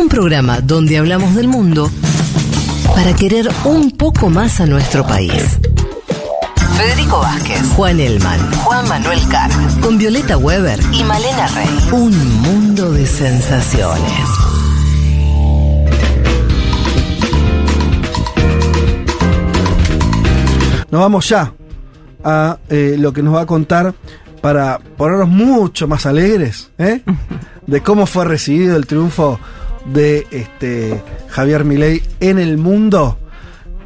Un programa donde hablamos del mundo para querer un poco más a nuestro país. Federico Vázquez, Juan Elman, Juan Manuel Carr, con Violeta Weber y Malena Rey. Un mundo de sensaciones. Nos vamos ya a eh, lo que nos va a contar para ponernos mucho más alegres ¿eh? de cómo fue recibido el triunfo de este Javier Milei en el mundo.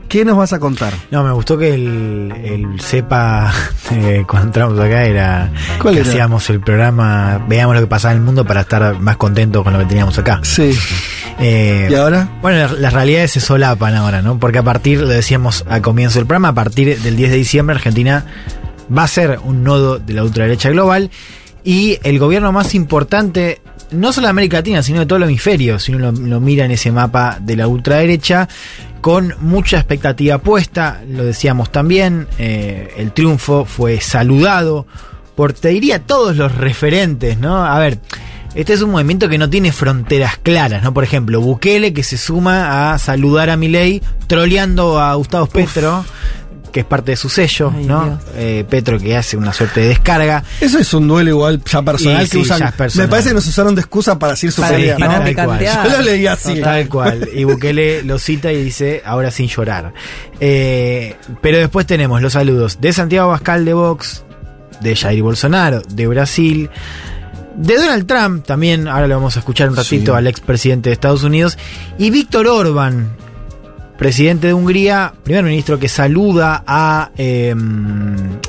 ¿Qué nos vas a contar? No, me gustó que el, el cepa eh, cuando entramos acá era ¿Cuál que era? hacíamos el programa, veamos lo que pasaba en el mundo para estar más contentos con lo que teníamos acá. Sí. Eh, ¿Y ahora? Bueno, las, las realidades se solapan ahora, ¿no? Porque a partir, lo decíamos al comienzo del programa, a partir del 10 de diciembre Argentina va a ser un nodo de la ultraderecha global y el gobierno más importante, no solo de América Latina, sino de todo el hemisferio, si uno lo, lo mira en ese mapa de la ultraderecha, con mucha expectativa puesta, lo decíamos también, eh, el triunfo fue saludado por, te diría, todos los referentes, ¿no? A ver, este es un movimiento que no tiene fronteras claras, ¿no? Por ejemplo, Bukele que se suma a saludar a Milei, troleando a Gustavo Petro, que es parte de su sello, Ay, ¿no? Eh, Petro que hace una suerte de descarga. Eso es un duelo igual ya personal Y que sí, usan. ya personal. Me parece que nos usaron de excusa para decir su Para- pelea, para ¿no? picantear. Yo lo leí así. Tal cual. Y Bukele lo cita y dice, ahora sin llorar. Eh, pero después tenemos los saludos de Santiago Bascal de Vox, de Jair Bolsonaro, de Brasil, de Donald Trump, también, ahora lo vamos a escuchar un ratito Sí. al expresidente de Estados Unidos, y Víctor Orban, presidente de Hungría, primer ministro que saluda a eh,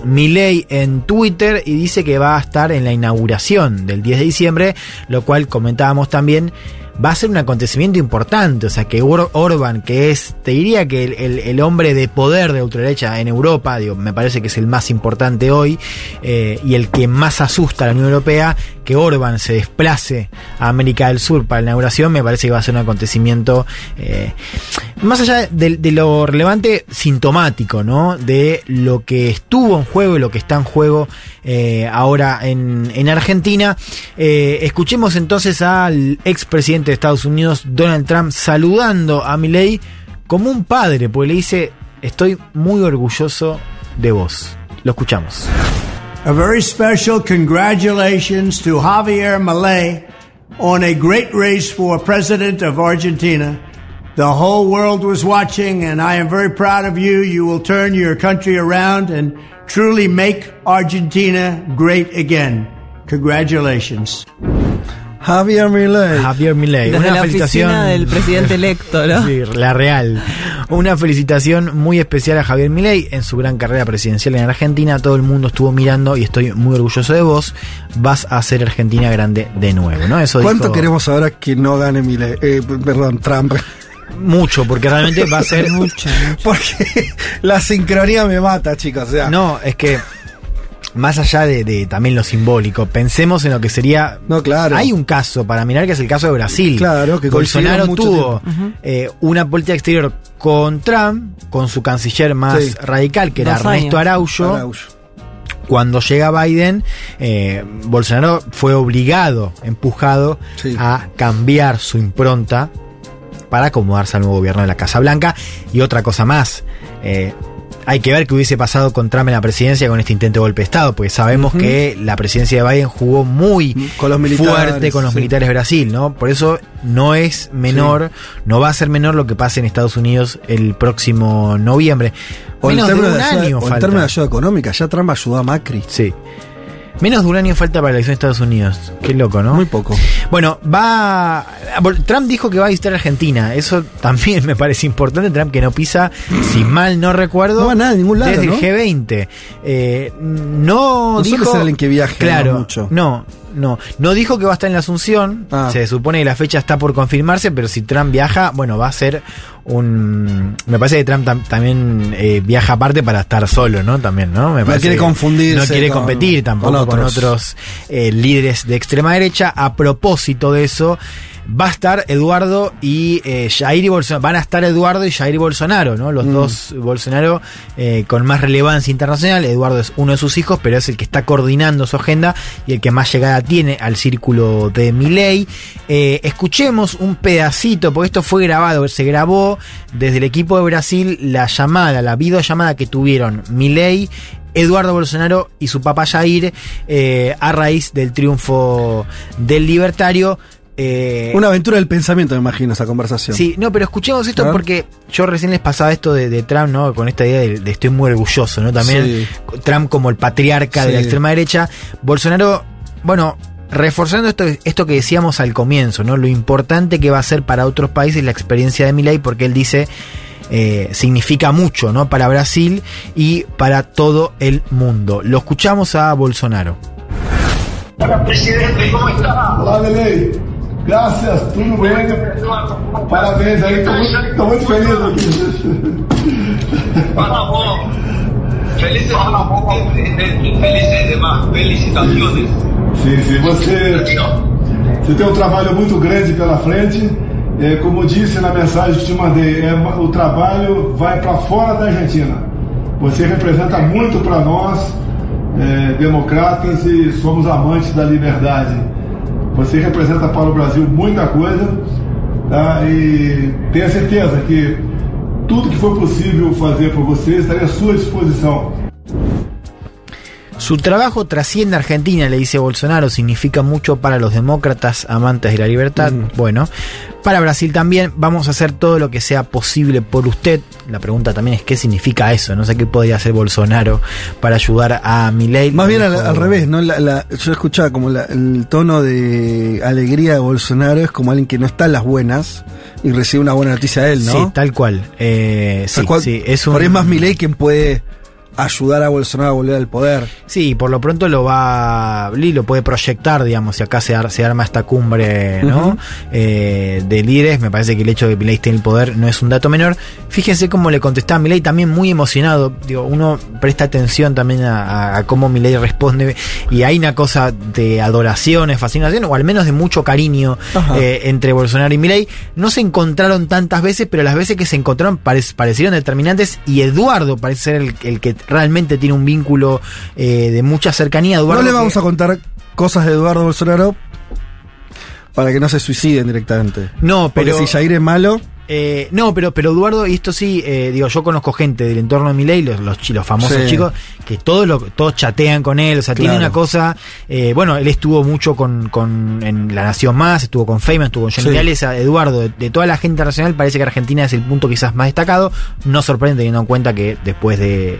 Milei en Twitter y dice que va a estar en la inauguración del 10 de diciembre, lo cual comentábamos también. Va a ser un acontecimiento importante, o sea que Or- Orban, que es, te diría que el, el- hombre de poder de ultraderecha en Europa, digo, me parece que es el más importante hoy eh, y el que más asusta a la Unión Europea, que Orban se desplace a América del Sur para la inauguración, me parece que va a ser un acontecimiento eh, más allá de, lo relevante, sintomático, ¿no? De lo que estuvo en juego y lo que está en juego eh, ahora en, en Argentina. Escuchemos entonces al expresidente de Estados Unidos, Donald Trump, saludando a Milei como un padre, porque le dice, estoy muy orgulloso de vos. Lo escuchamos. A very special congratulations to Javier Milei on a great race for president of Argentina. The whole world was watching, and I am very proud of you. You will turn your country around and truly make Argentina great again. Congratulations. Javier Milei. Javier Milei. Desde Una la felicitación oficina del presidente electo, ¿no? Sí, la real. Una felicitación muy especial a Javier Milei en su gran carrera presidencial en Argentina. Todo el mundo estuvo mirando y estoy muy orgulloso de vos. Vas a hacer Argentina grande de nuevo, ¿no? Eso ¿Cuánto dijo queremos ahora que no gane Milei? Eh, perdón, Trump. mucho, porque realmente va a ser Mucho, mucho. Porque la sincronía me mata, chicos. O sea, No, es que más allá de, de también lo simbólico, pensemos en lo que sería. No, claro. Hay un caso para mirar que es el caso de Brasil. Claro, que Bolsonaro tuvo eh, una política exterior con Trump, con su canciller más Sí. radical, que era Ernesto. Araújo. Cuando llega Biden, eh, Bolsonaro fue obligado, empujado Sí. a cambiar su impronta para acomodarse al nuevo gobierno de la Casa Blanca. Y otra cosa más, eh, hay que ver qué hubiese pasado con Trump en la presidencia con este intento de golpe de Estado, porque sabemos que la presidencia de Biden jugó muy Con los fuerte con los sí. militares de Brasil, ¿no? Por eso no es menor, no va a ser menor lo que pase en Estados Unidos el próximo noviembre. O en Menos de términos un de ayuda, año o en términos de ayuda económica, ya Trump ayudó a Macri. Sí. Menos de un año falta para la elección de Estados Unidos. Qué loco, ¿no? Muy poco. Bueno, va. Trump dijo que va a visitar Argentina. Eso también me parece importante. Trump que no pisa, si mal no recuerdo. No va a nada, a ningún lado, Desde ¿no? el G20. Eh, no, No dijo. alguien que viaje, Claro. ¿no? mucho. No, no. No dijo que va a estar en la Asunción. Ah. Se supone que la fecha está por confirmarse, pero si Trump viaja, bueno, va a ser un. Me parece que Trump tam- también eh, viaja aparte para estar solo, ¿no? También, ¿no? Me No quiere confundirse No quiere con- competir tampoco con con otros. otros eh, líderes de extrema derecha. A propósito de eso, va a estar Eduardo y eh, Jair y Bolsonaro. Van a estar Eduardo y Jair Bolsonaro, ¿no? Los Mm. dos Bolsonaro eh, con más relevancia internacional. Eduardo es uno de sus hijos, pero es el que está coordinando su agenda y el que más llegada tiene al círculo de Milei. Eh, escuchemos un pedacito, porque esto fue grabado, se grabó desde el equipo de Brasil la llamada, la videollamada que tuvieron Milei. Eduardo Bolsonaro y su papá Jair eh, a raíz del triunfo del libertario. Eh, Una aventura del pensamiento, me imagino, esa conversación. Sí, no, pero escuchemos esto porque yo recién les pasaba esto de, de Trump, ¿no? Con esta idea de, de estoy muy orgulloso, ¿no? También Sí. Trump como el patriarca de la extrema derecha. Bolsonaro, bueno, reforzando esto, esto que decíamos al comienzo, ¿no? Lo importante que va a ser para otros países la experiencia de Milei, porque él dice. eh, significa mucho, ¿no? Para Brasil y para todo el mundo. Lo escuchamos a Bolsonaro. Hola, presidente, ¿cómo está? Lelei. Graças, tudo bem? Parabéns aí, tô muito, tô muito feliz aqui. Y felices demás. Felicitaciones. Sim, sim, você, você tem um trabalho muito grande pela frente. É, como eu disse na mensagem que te mandei, é, o trabalho vai para fora da Argentina. Você representa muito para nós, é, democratas, e somos amantes da liberdade. Você representa para o Brasil muita coisa tá? e tenha certeza que tudo que for possível fazer por você estarei à sua disposição. Su trabajo trasciende a Argentina, le dice Bolsonaro, significa mucho para los demócratas amantes de la libertad. Bueno, para Brasil también vamos a hacer todo lo que sea posible por usted. La pregunta también es qué significa eso. No sé qué podría hacer Bolsonaro para ayudar a Milei. Más bien al, revés, ¿no? La- la- yo escuchaba como la- el tono de alegría de Bolsonaro es como alguien que no está en las buenas y recibe una buena noticia de él, ¿no? Sí, tal cual. Eh, sí, Tal cual. sí, es un... Por ahí más Milei quien puede ayudar a Bolsonaro a volver al poder. Sí, por lo pronto lo va, lo puede proyectar, digamos, si acá se, ar- se arma esta cumbre, ¿no? Eh, de líderes, me parece que el hecho de que Milei esté en el poder no es un dato menor. Fíjense cómo le contestaba Milei, también muy emocionado, digo, uno presta atención también a, cómo Milei responde, y hay una cosa de adoración, fascinación, o al menos de mucho cariño eh, entre Bolsonaro y Milei. No se encontraron tantas veces, pero las veces que se encontraron parec- parecieron determinantes, y Eduardo parece ser el, el que realmente tiene un vínculo eh, de mucha cercanía. Eduardo, no le que- vamos a contar cosas de Eduardo Bolsonaro para que no se suiciden directamente. No, Porque pero. si Jair es malo, Eh, no, pero, pero Eduardo, y esto sí, eh, digo, yo conozco gente del entorno de Milei, los, los, los famosos Sí. chicos, que todos lo, todos chatean con él, o sea, tiene una cosa, eh, bueno, él estuvo mucho con, con en La Nación Más, estuvo con Feynman, estuvo con Johnny Sí. Eduardo, de, de toda la gente internacional, parece que Argentina es el punto quizás más destacado, no sorprende teniendo en cuenta que después de,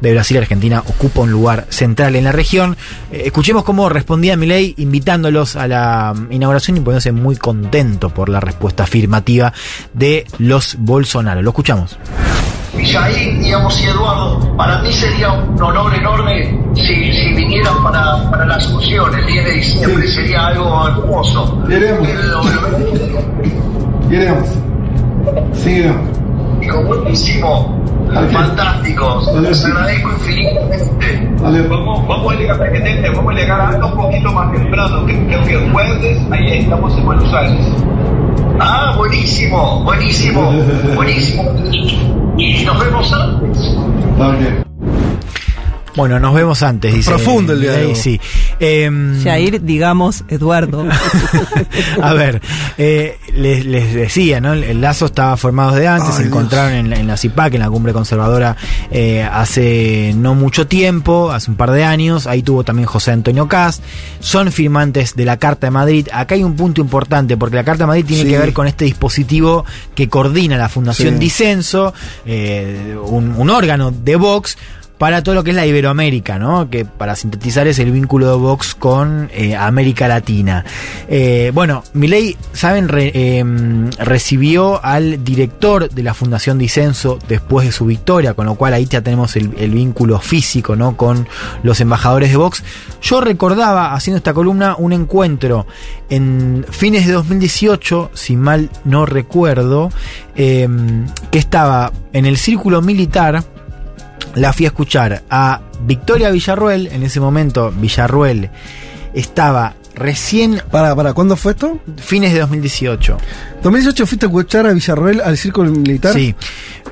de Brasil, Argentina ocupa un lugar central en la región. Eh, escuchemos cómo respondía Milei invitándolos a la mm, inauguración y poniéndose muy contento por la respuesta afirmativa de los Bolsonaro. Lo escuchamos. Y Jair, digamos, y Eduardo, para mí sería un honor enorme si, si vinieran para, para la Asunción el 10 de diciembre. Sí. Sería algo hermoso. Iremos. Iremos. Iremos. Digo, buenísimo. Ok. Fantástico. Vale. Les agradezco infinitamente. Vamos, vamos a llegar, presidente, vamos a llegar hasta un poquito más temprano, que- creo que el jueves, ahí estamos en Buenos Aires. Ah, buenísimo, buenísimo, buenísimo. Y nos vemos antes. Bueno, nos vemos antes, dice. Profundo el diálogo. Sí. Em, Jair, digamos, Eduardo. A ver, eh, les, les decía, ¿no? El, lazo estaba formado de antes, Ay, se encontraron en la, en la CIPAC, en la cumbre conservadora, eh, hace no mucho tiempo, hace un par de años. Ahí tuvo también José Antonio Cast. Son firmantes de la Carta de Madrid. Acá hay un punto importante, porque la Carta de Madrid tiene Sí. que ver con este dispositivo que coordina la Fundación Sí. Disenso, eh, un, un órgano de Vox para todo lo que es la Iberoamérica, ¿no? Que para sintetizar es el vínculo de Vox con eh, América Latina. Eh, bueno, Milei, saben, eh, recibió al director de la Fundación Disenso después de su victoria, con lo cual ahí ya tenemos el, el vínculo físico, ¿no? Con los embajadores de Vox. Yo recordaba, haciendo esta columna, un encuentro en fines de 2018, si mal no recuerdo, eh, que estaba en el círculo militar la fui a escuchar a Victoria Villarruel. En ese momento, Villarruel estaba recién Para, para, ¿cuándo fue esto? fines de 2018. 2018 fuiste a escuchar a Villarroel al círculo militar. Sí.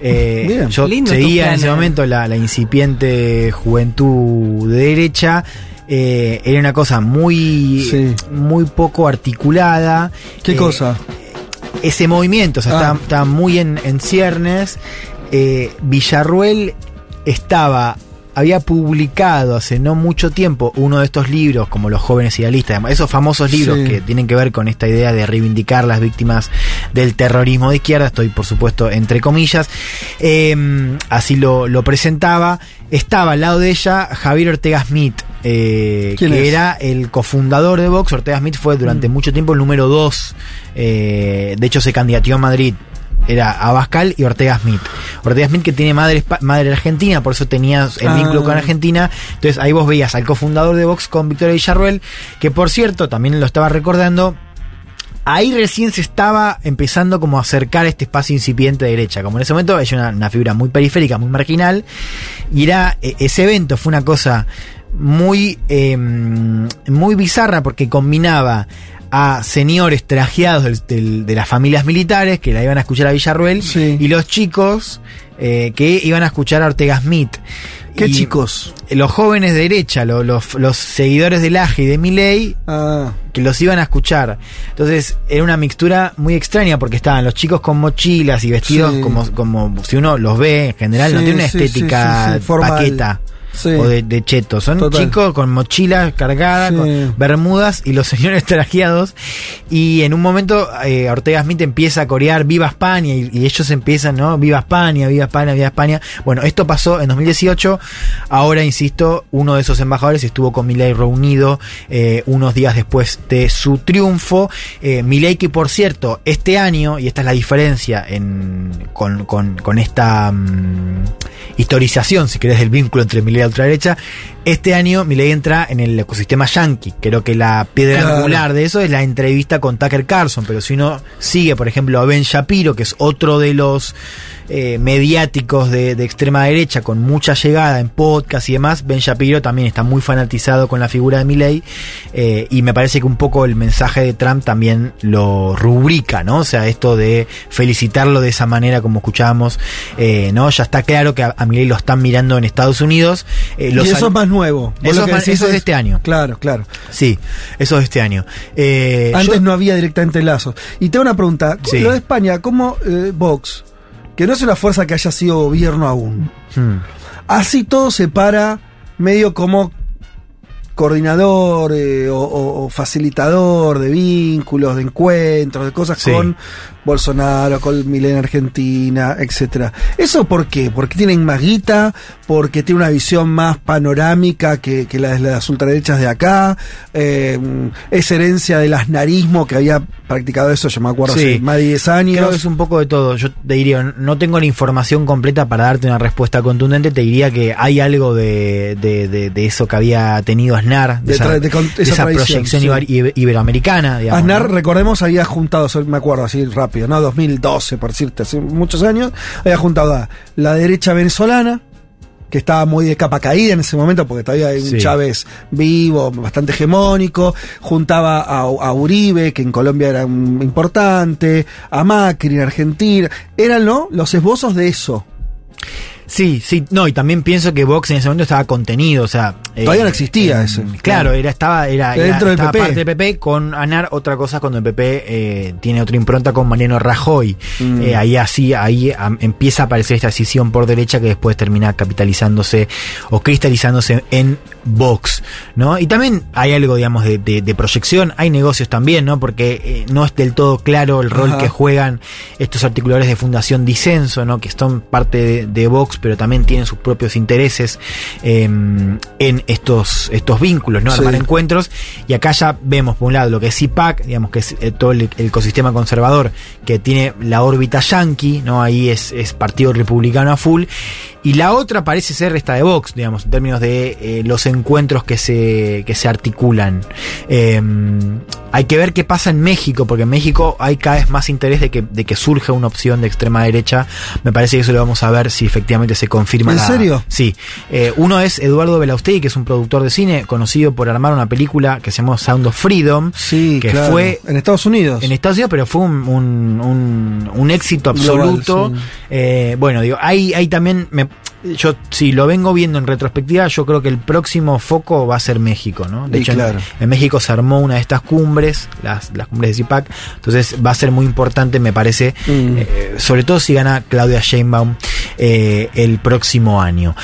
Eh, Bien. yo Lindo seguía en ese momento la, la incipiente juventud de derecha. Eh, era una cosa muy, Sí. muy poco articulada. ¿Qué Eh, cosa? ese movimiento, o sea, Ah. está, está muy en, en ciernes. Eh, Villarruel estaba, había publicado hace no mucho tiempo uno de estos libros, como Los jóvenes idealistas, esos famosos libros Sí. que tienen que ver con esta idea de reivindicar las víctimas del terrorismo de izquierda, estoy por supuesto entre comillas, Eh, así lo, lo presentaba. Estaba al lado de ella Javier Ortega Smith, eh, ¿Quién que es? era el cofundador de Vox. Ortega Smith fue durante mucho tiempo el número dos. eh, de hecho, se candidateó a Madrid. Era Abascal y Ortega Smith. Ortega Smith que tiene madre, madre argentina, por eso tenía el Ah. vínculo con Argentina. Entonces ahí vos veías al cofundador de Vox con Victoria Villarruel, que por cierto, también lo estaba recordando, Ahí recién se estaba empezando como a acercar este espacio incipiente de derecha. Como en ese momento ella una, una figura muy periférica, muy marginal. Y era, e- ese evento fue una cosa muy, eh, muy bizarra porque combinaba a señores trajeados del- del- de las familias militares que la iban a escuchar a Villarruel Sí. y los chicos eh, que iban a escuchar a Ortega Smith. ¿Qué Y chicos? Los jóvenes de derecha, lo- los, los seguidores del AGE y de Milei, Ah, que los iban a escuchar. Entonces era una mixtura muy extraña porque estaban los chicos con mochilas y vestidos Sí. como, como si uno los ve en general, no tiene una estética paqueta. Sí. O de, de cheto. Son Total. chicos con mochilas cargadas, Sí. con bermudas y los señores trajeados. Y en un momento eh, Ortega Smith empieza a corear Viva España y, y ellos empiezan, ¿no? Viva España, Viva España, Viva España. Bueno, esto pasó en 2018. Ahora, insisto, uno de esos embajadores estuvo con Milei reunido eh, unos días después de su triunfo. Eh, Milei que, por cierto, este año, y esta es la diferencia en, con, con- con esta mm, historización, si querés, del vínculo entre Milei la ultraderecha, este año Milei entra en el ecosistema yankee. Creo que la piedra Claro. angular de eso es la entrevista con Tucker Carlson, pero si uno sigue, por ejemplo, a Ben Shapiro, que es otro de los eh, mediáticos de, de extrema derecha con mucha llegada en podcast y demás, Ben Shapiro también está muy fanatizado con la figura de Milley eh, y me parece que un poco el mensaje de Trump también lo rubrica, ¿no? O sea, esto de felicitarlo de esa manera como escuchábamos, eh, ¿no? Ya está claro que a, a Milley lo están mirando en Estados Unidos. Eh, y eso es más nuevo. Eso es eso de este año. Claro, claro. Sí, eso es este año. Eh, Antes yo- no había directamente lazos. Y tengo una pregunta. Sí. Lo de España, ¿cómo eh, Vox, que no es una fuerza que haya sido gobierno aún, Hmm. así todo se para medio como coordinador eh, o, o- o facilitador de vínculos, de encuentros, de cosas Sí. con Bolsonaro, con Milena Argentina, etcétera. ¿Eso por qué? ¿Porque tienen más guita? ¿Porque tiene una visión más panorámica que, que la de las ultraderechas de acá? Eh, ¿Es herencia del asnarismo que había practicado eso, yo me acuerdo, Sí. hace más de 10 años? Creo que es un poco de todo. Yo te diría, no tengo la información completa para darte una respuesta contundente. Te diría que hay algo de, de, de- de eso que había tenido Aznar, de, esa, proyección sí. iberoamericana. digamos, Aznar, ¿no? recordemos, había juntado, me acuerdo así rápido, ¿no? 2012, por decirte, hace muchos años, había juntado a la derecha venezolana, que estaba muy de capa caída en ese momento, porque todavía hay un Sí. Chávez vivo, bastante hegemónico, juntaba a, a Uribe, que en Colombia era un- importante, a Macri en Argentina, eran, ¿no? Los esbozos de eso. Sí, sí, no, y también pienso que Vox en ese momento estaba contenido, o sea... eh, Todavía no existía ese. Claro, Claro. era, estaba, era, era- Dentro del PP. parte del PP con Anar, otra cosa cuando el PP eh, tiene otra impronta con Mariano Rajoy. Mm. Eh, ahí así, ahí empieza a aparecer esta decisión por derecha que después termina capitalizándose o cristalizándose en Vox, ¿no? Y también hay algo, digamos, de, de- de proyección, hay negocios también, ¿no? Porque eh, no es del todo claro el rol Ajá. que juegan estos articuladores de Fundación Disenso, ¿no? Que son parte de, de Vox, pero también tienen sus propios intereses eh, en estos, estos vínculos, ¿no? Sí. Armar encuentros. Y acá ya vemos, por un lado, lo que es CIPAC, digamos que es eh, todo el, el ecosistema conservador que tiene la órbita yanqui, ¿no? Ahí es, es Partido Republicano a full. Y la otra parece ser esta de Vox, digamos, en términos de eh, los encuentros que se, que se articulan. Eh, hay que ver qué pasa en México, porque en México hay cada vez más interés de que, de que surja una opción de extrema derecha. Me parece que eso lo vamos a ver si efectivamente se confirma. ¿En la- serio? Sí. Eh, uno es Eduardo Belaustegui, que es un productor de cine conocido por armar una película que se llamó Sound of Freedom. Sí, que claro. fue en Estados Unidos. en Estados Unidos, pero fue un, un, un- un éxito absoluto. Global, sí. Eh, bueno, digo, hay, hay también, me- yo si lo vengo viendo en retrospectiva, yo creo que el próximo foco va a ser México, ¿no? De Y hecho, claro. en, México se armó una de estas cumbres, las, las cumbres de CIPAC, entonces va a ser muy importante, me parece, Mm. eh, sobre todo si gana Claudia Sheinbaum eh, el próximo año.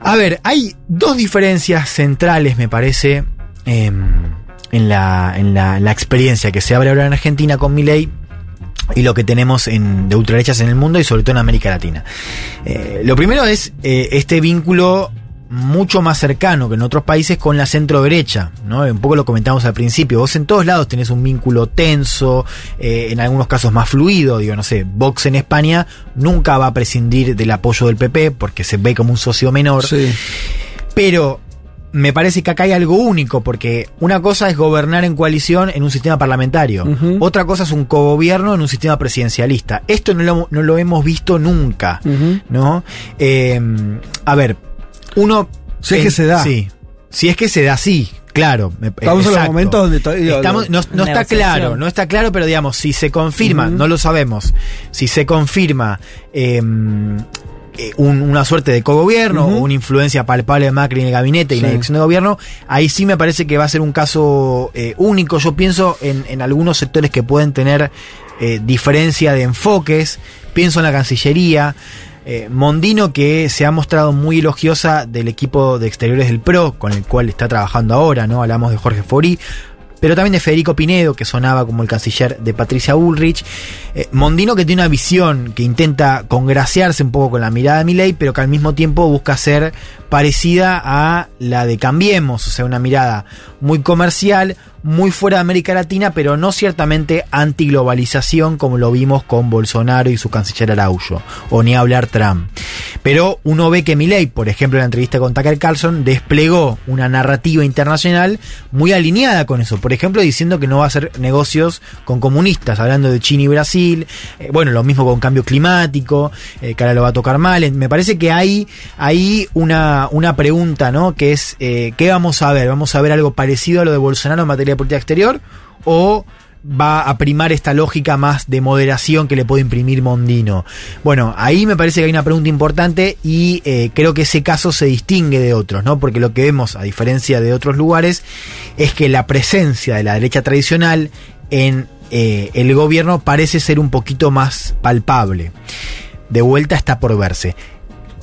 A ver, hay dos diferencias centrales, me parece, em, en, la, en la, la experiencia que se abre ahora en Argentina con Milei y lo que tenemos en, de ultraderechas en el mundo y sobre todo en América Latina. Eh, lo primero es eh, este vínculo mucho más cercano que en otros países con la centro derecha, ¿no? Un poco lo comentamos al principio. Vos en todos lados tenés un vínculo tenso, eh, en algunos casos más fluido, digo, no sé, Vox en España nunca va a prescindir del apoyo del PP porque se ve como un socio menor. Sí. Pero me parece que acá hay algo único, porque una cosa es gobernar en coalición en un sistema parlamentario, otra cosa es un cogobierno en un sistema presidencialista. Esto no lo, no lo hemos visto nunca. ¿no? Eh, a ver, uno... Si es que se da. Sí, si es que se da, sí. Claro, me- Estamos en los momentos donde Estamos- no, no está claro, no está claro, pero digamos, si se confirma, no lo sabemos, si se confirma eh, eh, un- una suerte de cogobierno Ujú. o una influencia palpable de Macri en el gabinete y Sí. la elección de gobierno, ahí sí me parece que va a ser un caso eh, único. Yo pienso en, en algunos sectores que pueden tener eh, diferencia de enfoques, pienso en la Cancillería. Mondino, que se ha mostrado muy elogiosa del equipo de exteriores del PRO, con el cual está trabajando ahora, ¿no? Hablamos de Jorge Forí, pero también de Federico Pinedo, que sonaba como el canciller de Patricia Bullrich. Eh, Mondino, que tiene una visión que intenta congraciarse un poco con la mirada de Milei, pero que al mismo tiempo busca ser parecida a la de Cambiemos, o sea, una mirada muy comercial, muy fuera de América Latina, pero no ciertamente antiglobalización como lo vimos con Bolsonaro y su canciller Araujo, o ni hablar Trump. Pero uno ve que Milei, por ejemplo, en la entrevista con Tucker Carlson, desplegó una narrativa internacional muy alineada con eso. Por ejemplo, diciendo que no va a hacer negocios con comunistas, hablando de China y Brasil. Eh, bueno, lo mismo con cambio climático, eh, que ahora lo va a tocar mal. Me parece que hay ahí una, una pregunta, ¿no? Que es, eh, ¿qué vamos a ver? ¿Vamos a ver algo parecido a lo de Bolsonaro en materia de política exterior? ¿O va a primar esta lógica más de moderación que le puede imprimir Mondino. Bueno, ahí me parece que hay una pregunta importante y eh, creo que ese caso se distingue de otros, ¿no? Porque lo que vemos, a diferencia de otros lugares, es que la presencia de la derecha tradicional en eh, el gobierno parece ser un poquito más palpable. De vuelta está por verse.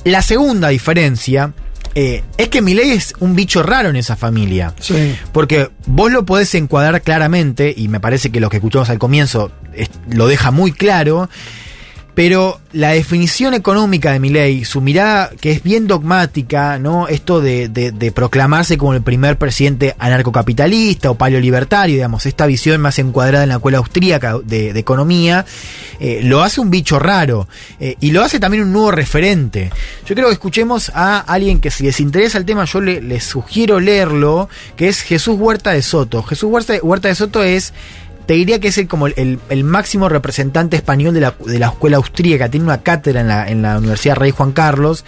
La segunda diferencia eh, es que Milei es un bicho raro en esa familia. Sí. Porque vos lo podés encuadrar claramente, y me parece que lo que escuchamos al comienzo es- lo deja muy claro, pero la definición económica de Milei, su mirada que es bien dogmática, ¿no? Esto de, proclamarse como el primer presidente anarcocapitalista o paleolibertario, digamos, esta visión más encuadrada en la escuela austríaca de, economía, eh, lo hace un bicho raro. eh, y lo hace también un nuevo referente. Yo creo que escuchemos a alguien que si les interesa el tema, yo le- les sugiero leerlo, que es Jesús Huerta de Soto. Jesús Huerta de Soto es te diría que es el, como el, máximo representante español de la, de la escuela austríaca. Tiene una cátedra en la, en la Universidad Rey Juan Carlos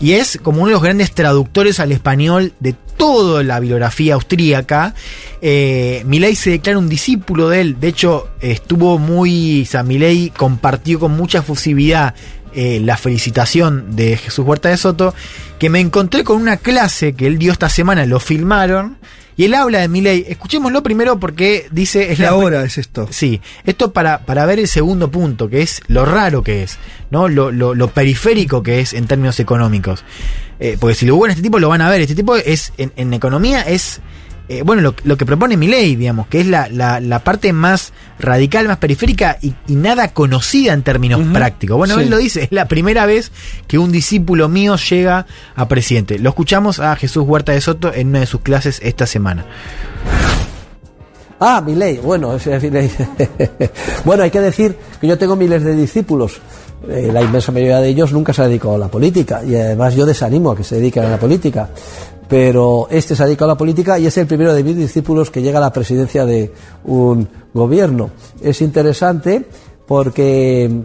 y es como uno de los grandes traductores al español de toda la bibliografía austríaca. Eh, Milei se declara un discípulo de él. De hecho, estuvo muy. O sea, Milei compartió con mucha fusividad eh, la felicitación de Jesús Huerta de Soto, que me encontré con una clase que él dio esta semana, lo filmaron, y él habla de Milei. Escuchémoslo primero porque dice... Es ¿Qué la hora es esto? Sí, esto para, para ver el segundo punto, que es lo raro que es, ¿no? Lo, lo, lo periférico que es en términos económicos. Eh, porque si lo hubo en este tipo, lo van a ver. Este tipo es, en, en economía, es, eh, bueno, lo, lo que propone mi ley, digamos, que es la, la, la parte más radical, más periférica y, y nada conocida en términos prácticos. Bueno, Sí. él lo dice, es la primera vez que un discípulo mío llega a presidente. Lo escuchamos a Jesús Huerta de Soto en una de sus clases esta semana. Ah, mi ley. Bueno, ese es mi ley. bueno, hay que decir que yo tengo miles de discípulos. eh, la inmensa mayoría de ellos nunca se ha dedicado a la política y además yo desanimo a que se dediquen a la política. Pero este se ha dedicado a la política y es el primero de mis discípulos que llega a la presidencia de un gobierno. Es interesante porque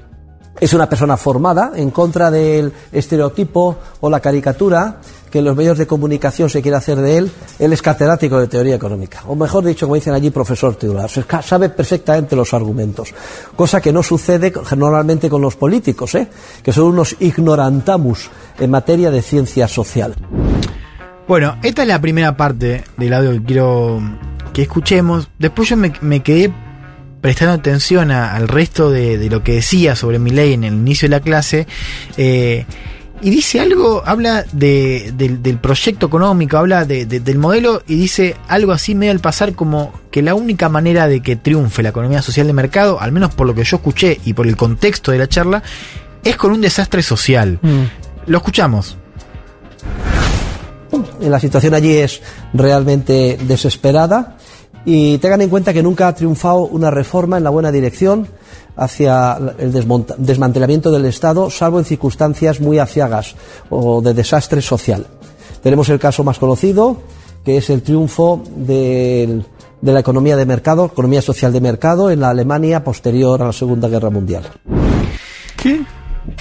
es una persona formada en contra del estereotipo o la caricatura que en los medios de comunicación se quiere hacer de él. Él es catedrático de teoría económica, o mejor dicho, como dicen allí, profesor titular. Sabe perfectamente los argumentos, cosa que no sucede normalmente con los políticos, ¿eh? que son unos ignorantamus en materia de ciencia social. Bueno, esta es la primera parte del audio que quiero que escuchemos. Después yo me, me quedé prestando atención a- al resto de, de lo que decía sobre mi ley en el inicio de la clase. eh, y dice algo, habla de- del, del proyecto económico, habla de- de- del modelo y dice algo así medio al pasar como que la única manera de que triunfe la economía social de mercado, al menos por lo que yo escuché y por el contexto de la charla, es con un desastre social. Lo escuchamos. La situación allí es realmente desesperada y tengan en cuenta que nunca ha triunfado una reforma en la buena dirección hacia el desmantelamiento del Estado, salvo en circunstancias muy aciagas o de desastre social. Tenemos el caso más conocido, que es el triunfo de la economía de mercado, economía social de mercado, en la Alemania posterior a la Segunda Guerra Mundial.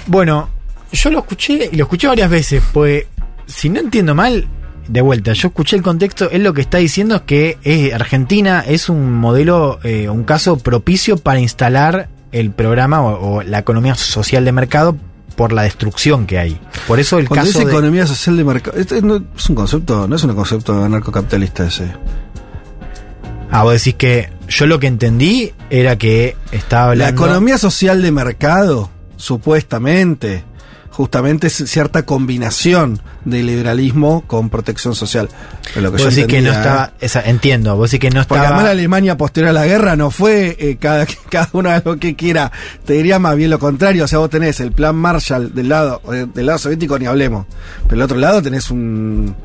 Bueno, yo lo escuché y lo escuché varias veces, pues si no entiendo mal, de vuelta, yo escuché el contexto, él lo que está diciendo es que Argentina es un modelo, eh, un caso propicio para instalar el programa o, o la economía social de mercado por la destrucción que hay. Por eso el Cuando caso dice de- economía social de mercado, este no es un concepto, no es un concepto anarcocapitalista ese. Ah, vos decís que yo lo que entendí era que estaba La hablando... economía social de mercado, supuestamente, justamente es cierta combinación de liberalismo con protección social. Lo que Vos yo decís que no entendía, estaba... ¿eh? esa- entiendo, vos decís que no Porque estaba... además la Alemania posterior a la guerra no fue eh, cada, cada uno lo que quiera. Te diría más bien lo contrario. O sea, vos tenés el plan Marshall del lado, eh, del lado soviético, ni hablemos. Pero del otro lado tenés un.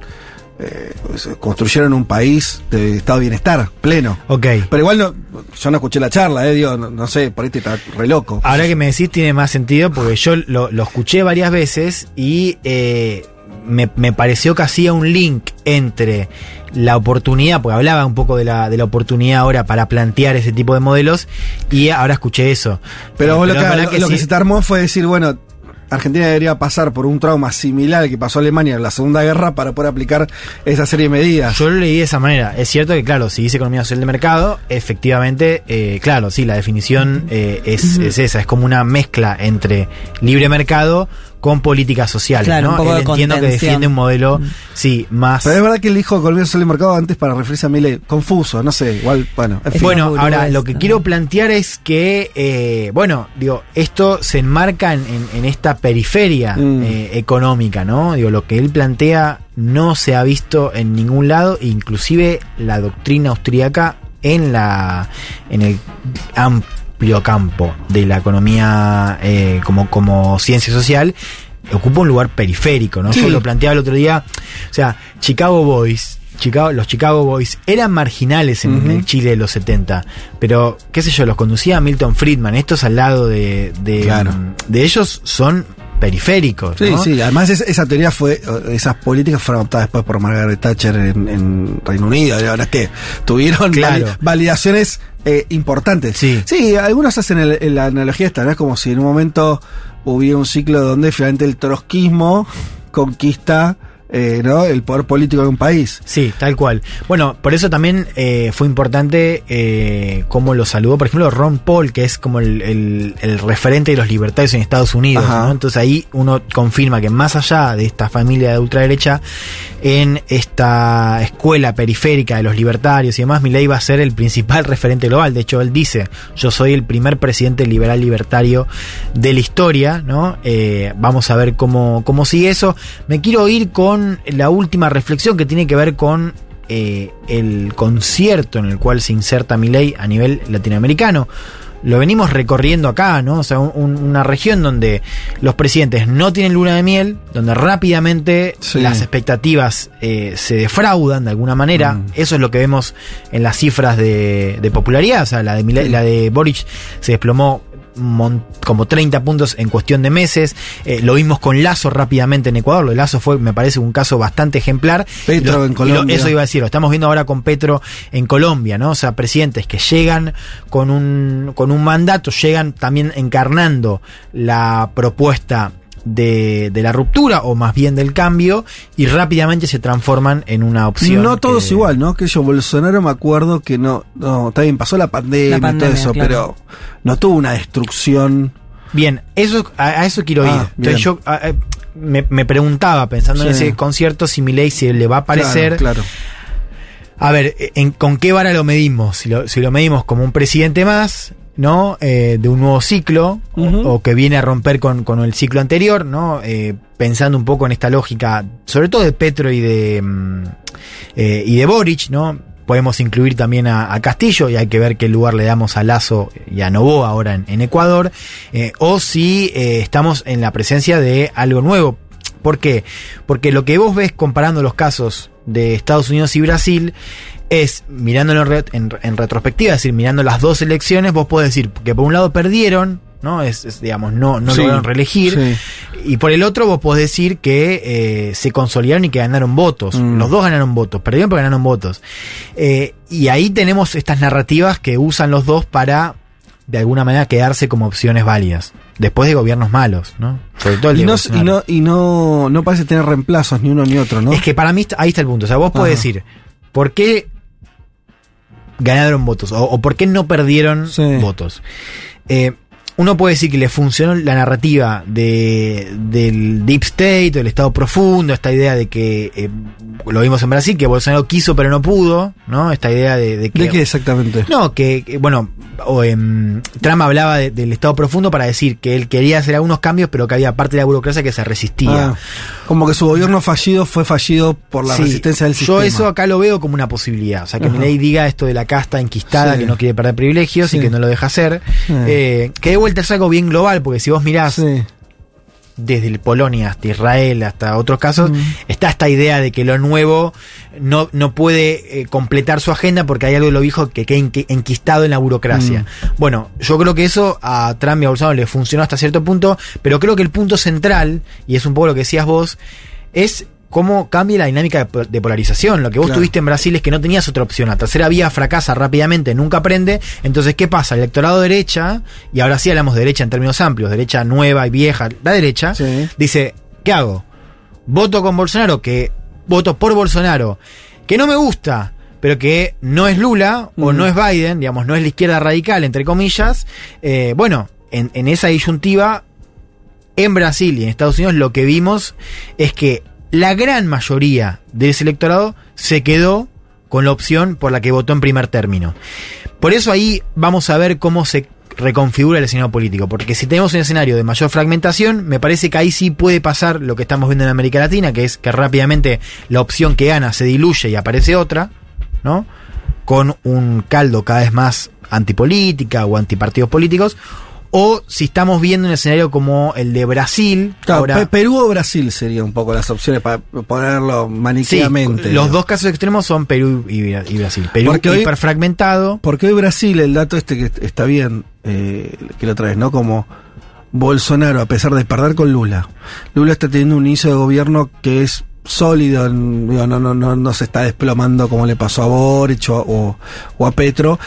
Eh, construyeron un país de estado de bienestar pleno. Ok. Pero igual no, yo no escuché la charla, eh, digo, no, no sé, por ahí te está re loco. Ahora que me decís tiene más sentido porque yo lo, lo escuché varias veces y eh, me, me pareció que hacía un link entre la oportunidad, porque hablaba un poco de la, de la oportunidad ahora para plantear ese tipo de modelos y ahora escuché eso. Pero Eh, vos lo, que, lo- lo que se te armó fue decir, bueno, Argentina debería pasar por un trauma similar al que pasó Alemania en la Segunda Guerra para poder aplicar esa serie de medidas. Yo lo leí de esa manera. Es cierto que, claro, si dice economía social de mercado, efectivamente, eh, claro, sí, la definición eh, es, es esa, es como una mezcla entre libre mercado con políticas sociales. Claro, ¿no? un poco Él de entiendo que defiende un modelo, sí, más. Pero es verdad que él dijo economía social de mercado antes para referirse a Milei. Confuso, no sé, igual, bueno. en fin. Bueno, ahora lo que quiero plantear es que, eh, bueno, digo, esto se enmarca en, en- en esta periferia Mm. eh, económica, ¿no? Digo, lo que él plantea no se ha visto en ningún lado, inclusive la doctrina austríaca en la en el amplio campo de la economía eh, como, como ciencia social ocupa un lugar periférico, ¿no? Sí. Yo lo planteaba el otro día, o sea, Chicago Boys, Chicago, los Chicago Boys eran marginales en el Chile de los 70, pero qué sé yo, los conducía Milton Friedman, estos al lado de, de, Claro. de ellos son periféricos, Sí, ¿no? sí, además es- esa teoría fue, esas políticas fueron adoptadas después por Margaret Thatcher en, en Reino Unido, y ahora que tuvieron Claro. vali- validaciones eh, importantes. Sí. sí, algunos hacen el- el- la analogía esta, ¿no? Es como si en un momento hubiera un ciclo donde finalmente el trotskismo conquista eh, ¿no? el poder político de un país. Sí, tal cual. Bueno, por eso también eh, fue importante eh, cómo lo saludó, por ejemplo, Ron Paul, que es como el, el- el referente de los libertarios en Estados Unidos. ¿no? Entonces ahí uno confirma que más allá de esta familia de ultraderecha, en esta escuela periférica de los libertarios y demás, Milei va a ser el principal referente global. De hecho, él dice, yo soy el primer presidente liberal libertario de la historia, ¿no? Eh, vamos a ver cómo, cómo sigue eso. Me quiero ir con la última reflexión que tiene que ver con eh, el concierto en el cual se inserta Milei a nivel latinoamericano. Lo venimos recorriendo acá, ¿no? O sea, un- un- una región donde los presidentes no tienen luna de miel, donde rápidamente Sí. las expectativas eh, se defraudan de alguna manera. Mm. Eso es lo que vemos en las cifras de, de popularidad. O sea, la de, Milei- la de Boric se desplomó como 30 puntos en cuestión de meses. Eh, lo vimos con Lazo rápidamente en Ecuador. Lo de Lazo fue, me parece, un caso bastante ejemplar. Petro lo- en lo- Colombia. eso iba a decir, lo estamos viendo ahora con Petro en Colombia, ¿no? O sea, presidentes que llegan con un, con un mandato, llegan también encarnando la propuesta de, de la ruptura, o más bien del cambio, y rápidamente se transforman en una opción. No todos que- igual, ¿no? Que yo, Bolsonaro me acuerdo que no, no, está bien, pasó la pandemia, La y todo eso, claro. pero no tuvo una destrucción. Bien, eso, a, a eso quiero Ah, ir. bien. Entonces yo a- a- me, me preguntaba, pensando en ese concierto, si Milei si le va a parecer. Claro, claro. A ver, en- ¿con qué vara lo medimos? Si lo, si lo medimos como un presidente más, ¿no? Eh, de un nuevo ciclo, o- que viene a romper con, con el ciclo anterior, ¿no? Eh, pensando un poco en esta lógica, sobre todo de Petro y de, mm, eh, y de Boric, ¿no? Podemos incluir también a, a Castillo y hay que ver qué lugar le damos a Lazo y a Novoa ahora en, en Ecuador, o si estamos en la presencia de algo nuevo. ¿Por qué? Porque lo que vos ves comparando los casos de Estados Unidos y Brasil es, mirándolo en, re- en- en retrospectiva, es decir, mirando las dos elecciones, vos podés decir que por un lado perdieron, ¿no? Es, es, digamos, no, no Sí, lograron reelegir. sí. Y por el otro vos podés decir que eh, se consolidaron y que ganaron votos. Mm. Los dos ganaron votos, perdieron pero ganaron votos. Eh, y ahí tenemos estas narrativas que usan los dos para, de alguna manera, quedarse como opciones válidas. Después de gobiernos malos, ¿no? Sobre todo el de Y, no, y, no, y no, no parece tener reemplazos ni uno ni otro, ¿no? Es que para mí ahí está el punto. O sea, vos podés Ajá. decir, ¿por qué ganaron votos? O, o por qué no perdieron Sí. votos? Eh, uno puede decir que le funcionó la narrativa de, del Deep State, del Estado profundo, esta idea de que, eh, lo vimos en Brasil, que Bolsonaro quiso pero no pudo, ¿no? Esta idea de, de que... ¿De qué exactamente? No, que, que, bueno, o, em, Trump hablaba de- del Estado profundo para decir que él quería hacer algunos cambios, pero que había parte de la burocracia que se resistía. Ah, como que su gobierno fallido fue fallido por la Sí, resistencia del sistema. Yo eso acá lo veo como una posibilidad. O sea, que. Milei diga esto de la casta enquistada, Sí. que no quiere perder privilegios y que no lo deja hacer. Eh, que de vuelta es algo bien global, porque si vos mirás. Desde el Polonia hasta Israel, hasta otros casos, Mm. está esta idea de que lo nuevo no, no puede eh, completar su agenda porque hay algo de lo viejo que queda enqui- enquistado en la burocracia. Mm. Bueno, yo creo que eso a Trump y a Bolsonaro le funcionó hasta cierto punto, pero creo que el punto central, y es un poco lo que decías vos, es cómo cambia la dinámica de po- de polarización. Lo que vos Claro. tuviste en Brasil es que no tenías otra opción. La tercera vía fracasa rápidamente, nunca aprende. Entonces, ¿qué pasa? El electorado derecha, y ahora sí hablamos de derecha en términos amplios, derecha nueva y vieja, la derecha, Sí. dice, ¿qué hago? Voto con Bolsonaro, que voto por Bolsonaro, que no me gusta, pero que no es Lula o Mm. no es Biden, digamos, no es la izquierda radical, entre comillas. Eh, bueno, en, en esa disyuntiva, en Brasil y en Estados Unidos lo que vimos es que la gran mayoría de ese electorado se quedó con la opción por la que votó en primer término. Por eso ahí vamos a ver cómo se reconfigura el escenario político, porque si tenemos un escenario de mayor fragmentación, me parece que ahí sí puede pasar lo que estamos viendo en América Latina, que es que rápidamente la opción que gana se diluye y aparece otra, ¿no? Con un caldo cada vez más antipolítica o antipartidos políticos, o si estamos viendo un escenario como el de Brasil, Claro, ahora Pe- Perú o Brasil serían un poco las opciones para ponerlo Sí, maniqueamente. los ¿no? dos casos extremos son Perú y, y Brasil. Perú Porque hoy- hiperfragmentado. Porque hoy Brasil, el dato este que está bien, eh, que lo traes, ¿no? Como Bolsonaro, a pesar de perder con Lula, Lula está teniendo un inicio de gobierno que es sólido, no, no, no, no se está desplomando como le pasó a Boric o- o a Petro.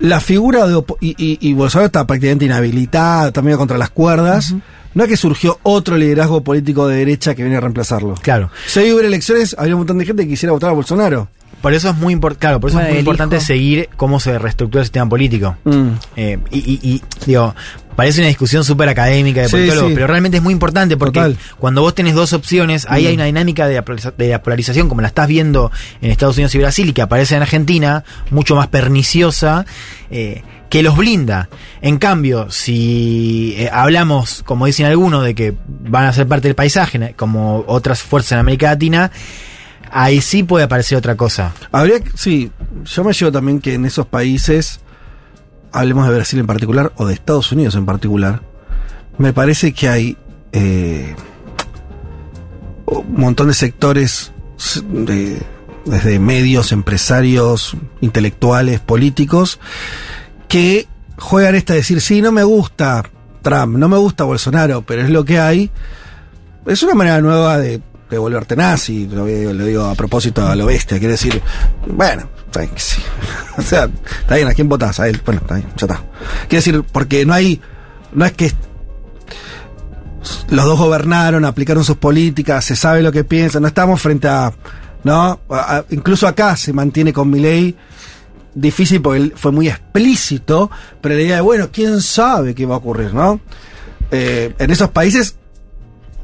La figura de opo- y, y, y Bolsonaro está prácticamente inhabilitado, también contra las cuerdas. No es que surgió otro liderazgo político de derecha que viene a reemplazarlo. Claro. Si hoy hubiera elecciones, habría un montón de gente que quisiera votar a Bolsonaro. Por eso es muy importante, claro, por eso Bueno, es muy importante hijo. seguir cómo se reestructura el sistema político. Mm. Eh, y, y- y, digo, parece una discusión súper académica de politólogos, sí. pero realmente es muy importante porque Total. cuando vos tenés dos opciones, ahí Mm. hay una dinámica de la, de la polarización, como la estás viendo en Estados Unidos y Brasil, y que aparece en Argentina, mucho más perniciosa, eh, que los blinda. En cambio, si eh, hablamos, como dicen algunos, de que van a ser parte del paisaje, ¿no? como otras fuerzas en América Latina, ahí sí puede aparecer otra cosa. Habría que- sí, yo me llevo también que en esos países, hablemos de Brasil en particular, o de Estados Unidos en particular, me parece que hay eh, un montón de sectores, de- desde medios, empresarios, intelectuales, políticos, que juegan esta de decir, sí, no me gusta Trump, no me gusta Bolsonaro, pero es lo que hay, es una manera nueva de, de volverte nazi, lo, lo digo a propósito a lo bestia, quiere decir, bueno, está bien que sí. o sea, está bien, ¿a quién votás? A él, bueno, está bien, ya está. Quiere decir, porque no hay, no es que los dos gobernaron, aplicaron sus políticas, se sabe lo que piensan, no estamos frente a, ¿no? A- incluso acá se mantiene con Milei difícil porque él fue muy explícito, pero la idea de, bueno, quién sabe qué va a ocurrir, ¿no? Eh, en esos países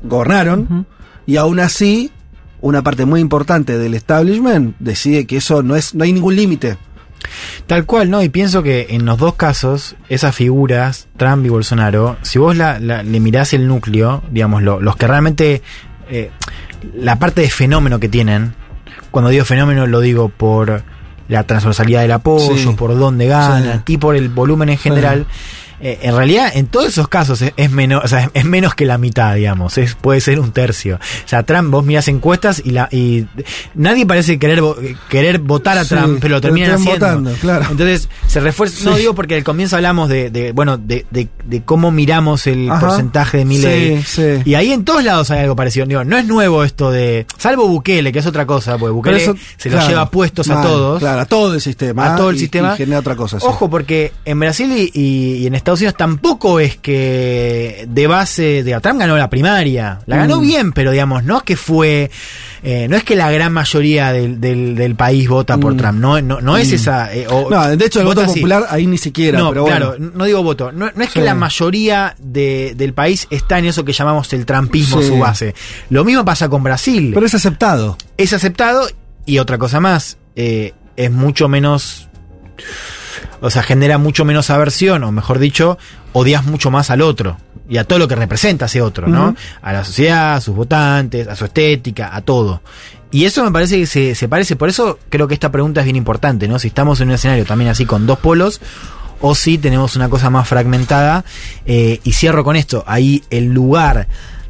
gobernaron y aún así una parte muy importante del establishment decide que eso no es, no hay ningún límite. Tal cual, ¿no? Y pienso que en los dos casos, esas figuras, Trump y Bolsonaro, si vos la, la- le mirás el núcleo, digamos, lo- los que realmente, eh, la parte de fenómeno que tienen, cuando digo fenómeno lo digo por la transversalidad del apoyo, Sí. por dónde ganan y por el volumen en general. Eh, en realidad, en todos esos casos es, es menos, o sea, es, menos que la mitad, digamos. Es, puede ser un tercio. O sea, Trump, vos mirás encuestas y la y nadie parece querer querer votar a Sí, Trump, pero lo pero terminan están haciendo. votando, claro. Entonces, se refuerza. No digo porque al comienzo hablamos de, de, bueno, de, de, de cómo miramos el Ajá. porcentaje de Milley. Sí, sí. Y ahí en todos lados hay algo parecido. Digo, no es nuevo esto de. Salvo Bukele, que es otra cosa, porque Bukele Pero eso, se los claro, lleva puestos a todos. Claro, a todo el sistema. A todo el y- sistema. Y genera otra cosa. Ojo, porque en Brasil y, y- y en Estados Unidos tampoco es que de base de Trump ganó la primaria. La ganó Mm. bien, pero digamos, no es que fue. eh, no es que la gran mayoría del, del, del país vota por Mm. Trump. No, no, no es esa. eh, o- No, de hecho, el voto así. popular ahí ni siquiera. No, pero claro, bueno. no digo voto. No, no es que Sí. la mayoría de- del país está en eso que llamamos el trampismo, Sí. su base. Lo mismo pasa con Brasil. Pero es aceptado. es aceptado y otra cosa más, eh, es mucho menos... O sea, genera mucho menos aversión, o mejor dicho, odias mucho más al otro y a todo lo que representa ese otro, ¿no? A la sociedad, a sus votantes, a su estética, a todo. Y eso me parece que se, se parece, por eso creo que esta pregunta es bien importante, ¿no? Si estamos en un escenario también así con dos polos, o si tenemos una cosa más fragmentada. Eh, y cierro con esto, ahí el lugar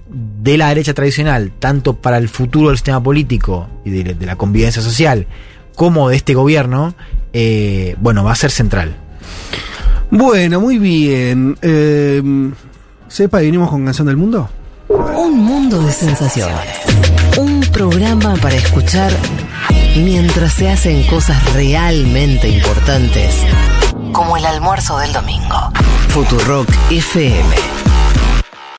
de la derecha tradicional, tanto para el futuro del sistema político y de, de la convivencia social, como de este gobierno, eh, bueno, va a ser central. Bueno, muy bien. Eh, Sepa, y venimos con Canción del Mundo. Un mundo de sensaciones. Un programa para escuchar mientras se hacen cosas realmente importantes, como el almuerzo del domingo. Futurock FM